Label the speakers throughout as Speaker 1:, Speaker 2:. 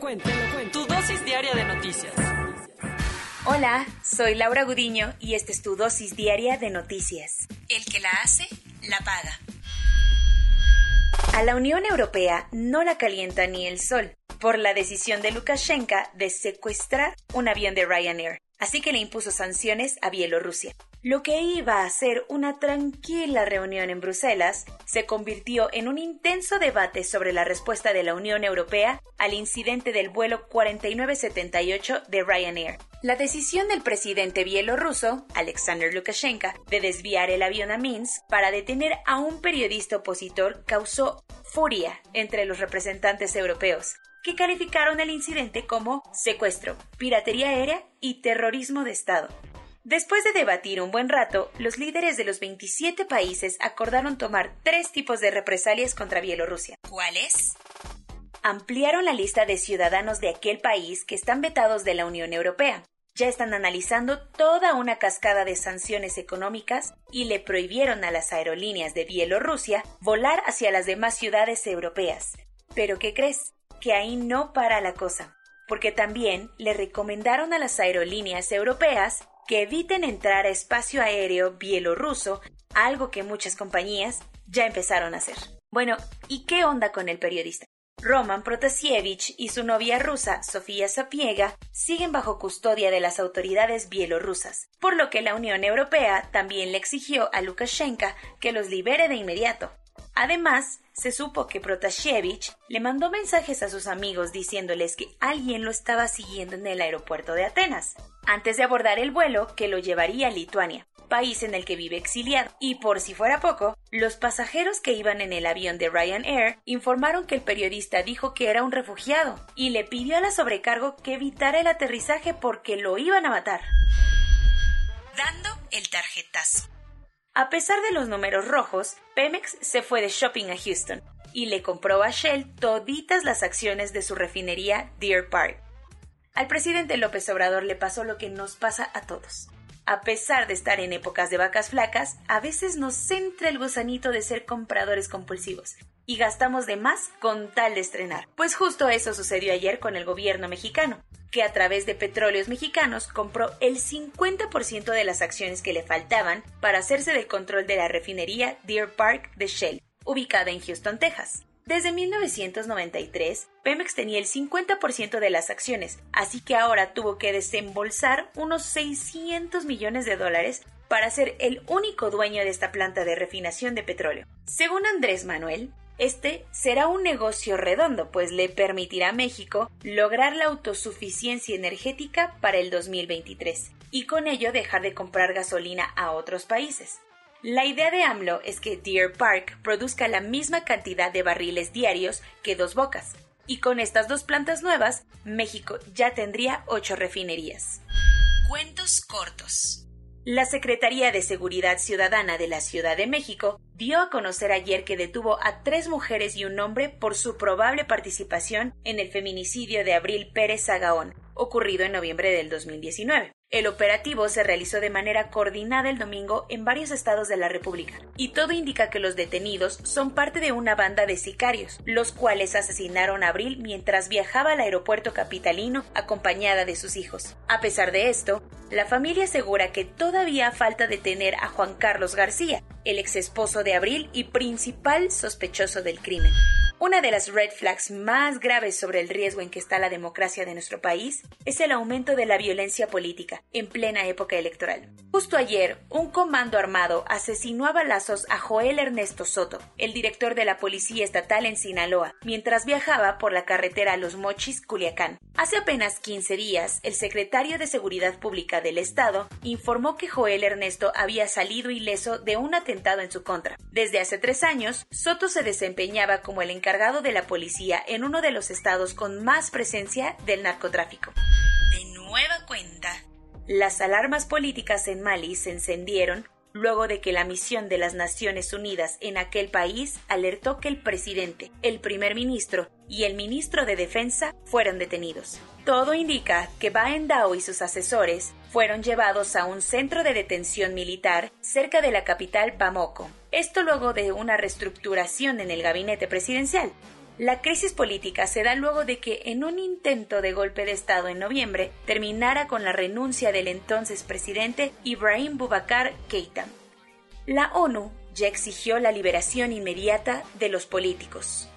Speaker 1: Te lo cuento, te lo cuento. Tu dosis diaria de noticias.
Speaker 2: Hola, soy Laura Gudiño y esta es tu dosis diaria de noticias. El que la hace, la paga. A la Unión Europea no la calienta ni el sol por la decisión de Lukashenko de secuestrar un avión de Ryanair, así que le impuso sanciones a Bielorrusia. Lo que iba a ser una tranquila reunión en Bruselas se convirtió en un intenso debate sobre la respuesta de la Unión Europea al incidente del vuelo 4978 de Ryanair. La decisión del presidente bielorruso, Alexander Lukashenko, de desviar el avión a Minsk para detener a un periodista opositor causó furia entre los representantes europeos, que calificaron el incidente como secuestro, piratería aérea y terrorismo de Estado. Después de debatir un buen rato, los líderes de los 27 países acordaron tomar tres tipos de represalias contra Bielorrusia. ¿Cuáles? Ampliaron la lista de ciudadanos de aquel país que están vetados de la Unión Europea. Ya están analizando toda una cascada de sanciones económicas y le prohibieron a las aerolíneas de Bielorrusia volar hacia las demás ciudades europeas. ¿Pero qué crees? Que ahí no para la cosa, porque también le recomendaron a las aerolíneas europeas que eviten entrar a espacio aéreo bielorruso, algo que muchas compañías ya empezaron a hacer. Bueno, ¿y qué onda con el periodista? Roman Protasiewicz y su novia rusa, Sofía Sapiega, siguen bajo custodia de las autoridades bielorrusas, por lo que la Unión Europea también le exigió a Lukashenko que los libere de inmediato. Además, se supo que Protasiewicz le mandó mensajes a sus amigos diciéndoles que alguien lo estaba siguiendo en el aeropuerto de Atenas, antes de abordar el vuelo que lo llevaría a Lituania, país en el que vive exiliado. Y por si fuera poco, los pasajeros que iban en el avión de Ryanair informaron que el periodista dijo que era un refugiado y le pidió a la sobrecargo que evitara el aterrizaje porque lo iban a matar. Dando el tarjetazo. A pesar de los números rojos, Pemex se fue de shopping a Houston y le compró a Shell toditas las acciones de su refinería Deer Park. Al presidente López Obrador le pasó lo que nos pasa a todos. A pesar de estar en épocas de vacas flacas, a veces nos entra el gusanito de ser compradores compulsivos y gastamos de más con tal de estrenar. Pues justo eso sucedió ayer con el gobierno mexicano que a través de Petróleos Mexicanos compró el 50% de las acciones que le faltaban para hacerse del control de la refinería Deer Park de Shell, ubicada en Houston, Texas. Desde 1993, Pemex tenía el 50% de las acciones, así que ahora tuvo que desembolsar unos 600 millones de dólares para ser el único dueño de esta planta de refinación de petróleo. Según Andrés Manuel, este será un negocio redondo, pues le permitirá a México lograr la autosuficiencia energética para el 2023 y con ello dejar de comprar gasolina a otros países. La idea de AMLO es que Deer Park produzca la misma cantidad de barriles diarios que Dos Bocas, y con estas dos plantas nuevas, México ya tendría ocho refinerías. Cuentos cortos. La Secretaría de Seguridad Ciudadana de la Ciudad de México dio a conocer ayer que detuvo a tres mujeres y un hombre por su probable participación en el feminicidio de Abril Pérez Sagaón, ocurrido en noviembre del 2019. El operativo se realizó de manera coordinada el domingo en varios estados de la República, y todo indica que los detenidos son parte de una banda de sicarios, los cuales asesinaron a Abril mientras viajaba al aeropuerto capitalino acompañada de sus hijos. A pesar de esto, la familia asegura que todavía falta detener a Juan Carlos García, el ex esposo de Abril y principal sospechoso del crimen. Una de las red flags más graves sobre el riesgo en que está la democracia de nuestro país es el aumento de la violencia política en plena época electoral. Justo ayer, un comando armado asesinó a balazos a Joel Ernesto Soto, el director de la Policía Estatal en Sinaloa, mientras viajaba por la carretera Los Mochis, Culiacán. Hace apenas 15 días, el secretario de Seguridad Pública del Estado informó que Joel Ernesto había salido ileso de un atentado en su contra. Desde hace tres años, Soto se desempeñaba como el encargado encargado de la policía en uno de los estados con más presencia del narcotráfico. De nueva cuenta, las alarmas políticas en Mali se encendieron luego de que la misión de las Naciones Unidas en aquel país alertó que el presidente, el primer ministro y el ministro de Defensa fueron detenidos. Todo indica que Baen Dao y sus asesores fueron llevados a un centro de detención militar cerca de la capital Bamako. Esto luego de una reestructuración en el gabinete presidencial. La crisis política se da luego de que, en un intento de golpe de Estado en noviembre, terminara con la renuncia del entonces presidente Ibrahim Boubacar Keita. La ONU ya exigió la liberación inmediata de los políticos.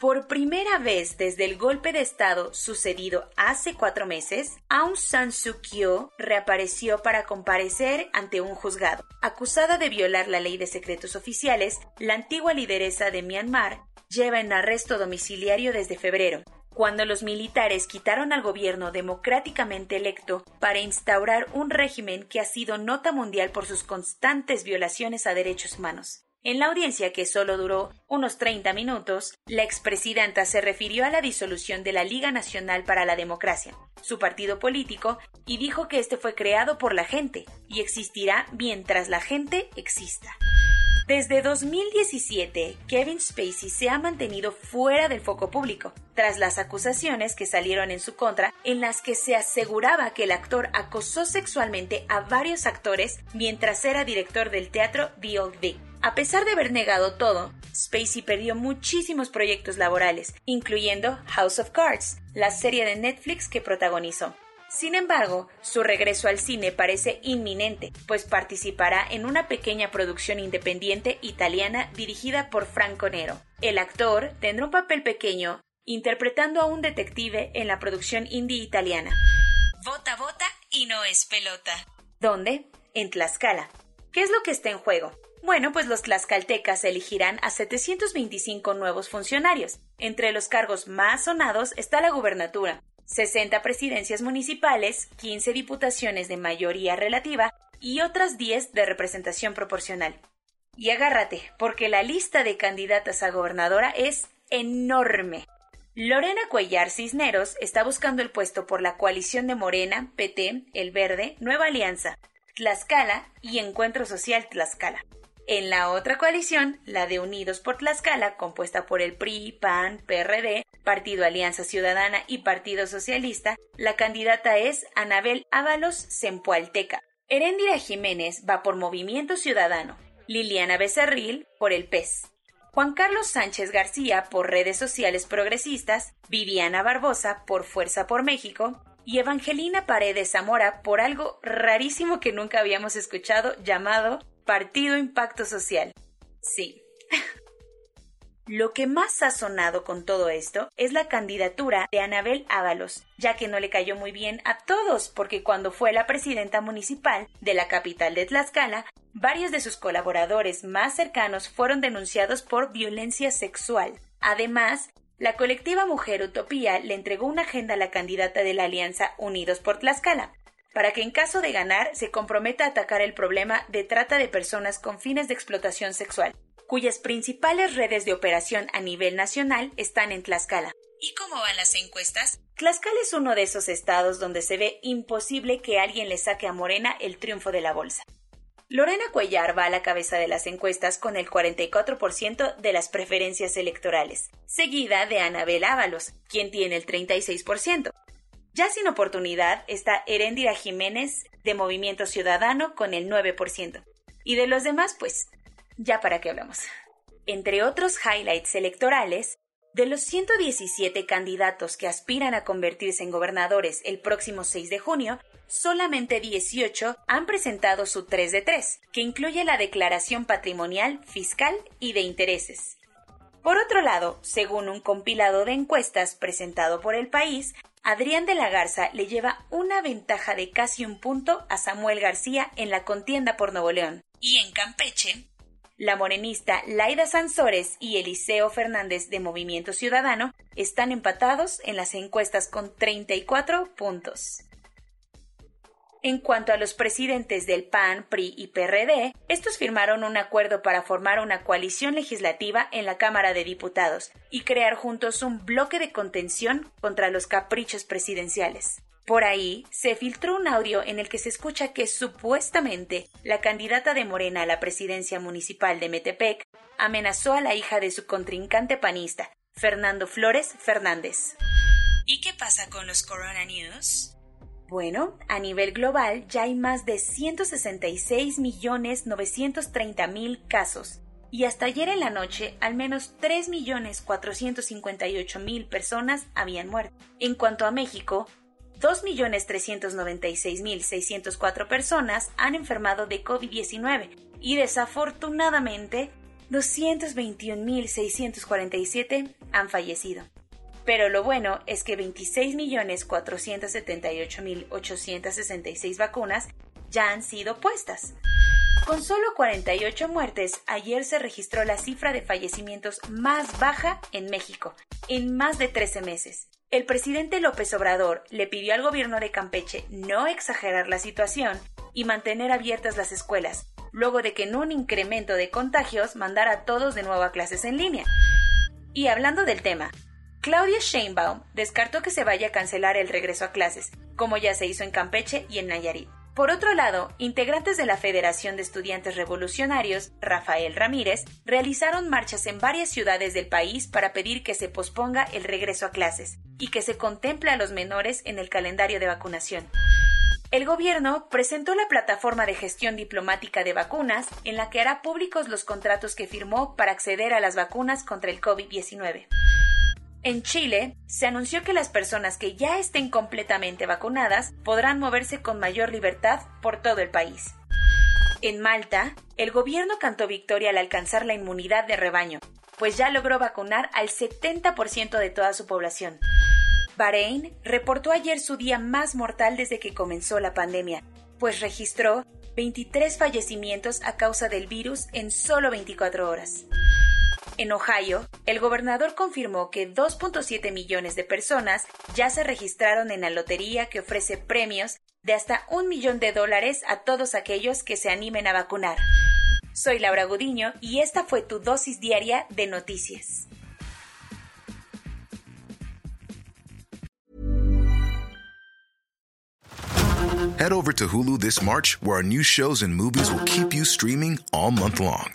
Speaker 2: Por primera vez desde el golpe de Estado sucedido hace cuatro meses, Aung San Suu Kyi reapareció para comparecer ante un juzgado. Acusada de violar la ley de secretos oficiales, la antigua lideresa de Myanmar lleva en arresto domiciliario desde febrero, cuando los militares quitaron al gobierno democráticamente electo para instaurar un régimen que ha sido nota mundial por sus constantes violaciones a derechos humanos. En la audiencia, que solo duró unos 30 minutos, la expresidenta se refirió a la disolución de la Liga Nacional para la Democracia, su partido político, y dijo que este fue creado por la gente y existirá mientras la gente exista. Desde 2017, Kevin Spacey se ha mantenido fuera del foco público, tras las acusaciones que salieron en su contra en las que se aseguraba que el actor acosó sexualmente a varios actores mientras era director del teatro The Old Vic. A pesar de haber negado todo, Spacey perdió muchísimos proyectos laborales, incluyendo House of Cards, la serie de Netflix que protagonizó. Sin embargo, su regreso al cine parece inminente, pues participará en una pequeña producción independiente italiana dirigida por Franco Nero. El actor tendrá un papel pequeño interpretando a un detective en la producción indie italiana. Vota, vota y no es pelota. ¿Dónde? En Tlaxcala. ¿Qué es lo que está en juego? Bueno, pues los tlaxcaltecas elegirán a 725 nuevos funcionarios. Entre los cargos más sonados está la gubernatura, 60 presidencias municipales, 15 diputaciones de mayoría relativa y otras 10 de representación proporcional. Y agárrate, porque la lista de candidatas a gobernadora es enorme. Lorena Cuellar Cisneros está buscando el puesto por la coalición de Morena, PT, El Verde, Nueva Alianza, Tlaxcala y Encuentro Social Tlaxcala. En la otra coalición, la de Unidos por Tlaxcala, compuesta por el PRI, PAN, PRD, Partido Alianza Ciudadana y Partido Socialista, la candidata es Anabel Ábalos Zempoalteca. Heréndira Jiménez va por Movimiento Ciudadano, Liliana Becerril por el PES, Juan Carlos Sánchez García por Redes Sociales Progresistas, Viviana Barbosa por Fuerza por México y Evangelina Paredes Zamora por algo rarísimo que nunca habíamos escuchado llamado Partido Impacto Social. Sí. Lo que más ha sonado con todo esto es la candidatura de Anabel Ábalos, ya que no le cayó muy bien a todos, porque cuando fue la presidenta municipal de la capital de Tlaxcala, varios de sus colaboradores más cercanos fueron denunciados por violencia sexual. Además, la colectiva Mujer Utopía le entregó una agenda a la candidata de la Alianza Unidos por Tlaxcala, para que en caso de ganar se comprometa a atacar el problema de trata de personas con fines de explotación sexual, cuyas principales redes de operación a nivel nacional están en Tlaxcala. ¿Y cómo van las encuestas? Tlaxcala es uno de esos estados donde se ve imposible que alguien le saque a Morena el triunfo de la bolsa. Lorena Cuellar va a la cabeza de las encuestas con el 44% de las preferencias electorales, seguida de Anabel Ábalos, quien tiene el 36%. Ya sin oportunidad está Heréndira Jiménez de Movimiento Ciudadano con el 9%. Y de los demás, pues, ya para qué hablamos. Entre otros highlights electorales, de los 117 candidatos que aspiran a convertirse en gobernadores el próximo 6 de junio, solamente 18 han presentado su 3 de 3, que incluye la declaración patrimonial, fiscal y de intereses. Por otro lado, según un compilado de encuestas presentado por el país, Adrián de la Garza le lleva una ventaja de casi un punto a Samuel García en la contienda por Nuevo León. Y en Campeche, la morenista Laida Sansores y Eliseo Fernández de Movimiento Ciudadano están empatados en las encuestas con 34 puntos. En cuanto a los presidentes del PAN, PRI y PRD, estos firmaron un acuerdo para formar una coalición legislativa en la Cámara de Diputados y crear juntos un bloque de contención contra los caprichos presidenciales. Por ahí se filtró un audio en el que se escucha que supuestamente la candidata de Morena a la presidencia municipal de Metepec amenazó a la hija de su contrincante panista, Fernando Flores Fernández. ¿Y qué pasa con los Corona News? Bueno, a nivel global ya hay más de 166.930.000 casos y hasta ayer en la noche al menos 3.458.000 personas habían muerto. En cuanto a México, 2.396.604 personas han enfermado de COVID-19 y desafortunadamente 221.647 han fallecido. Pero lo bueno es que 26.478.866 vacunas ya han sido puestas. Con solo 48 muertes, ayer se registró la cifra de fallecimientos más baja en México, en más de 13 meses. El presidente López Obrador le pidió al gobierno de Campeche no exagerar la situación y mantener abiertas las escuelas, luego de que en un incremento de contagios mandara a todos de nuevo a clases en línea. Y hablando del tema, Claudia Sheinbaum descartó que se vaya a cancelar el regreso a clases, como ya se hizo en Campeche y en Nayarit. Por otro lado, integrantes de la Federación de Estudiantes Revolucionarios, Rafael Ramírez, realizaron marchas en varias ciudades del país para pedir que se posponga el regreso a clases y que se contemple a los menores en el calendario de vacunación. El gobierno presentó la plataforma de gestión diplomática de vacunas en la que hará públicos los contratos que firmó para acceder a las vacunas contra el COVID-19. En Chile, se anunció que las personas que ya estén completamente vacunadas podrán moverse con mayor libertad por todo el país. En Malta, el gobierno cantó victoria al alcanzar la inmunidad de rebaño, pues ya logró vacunar al 70% de toda su población. Bahrein reportó ayer su día más mortal desde que comenzó la pandemia, pues registró 23 fallecimientos a causa del virus en solo 24 horas. En Ohio, el gobernador confirmó que 2.7 millones de personas ya se registraron en la lotería que ofrece premios de hasta un millón de dólares a todos aquellos que se animen a vacunar. Soy Laura Gudiño y esta fue tu dosis diaria de noticias.
Speaker 3: Head over to Hulu this March, where our new shows and movies will keep you streaming all month long.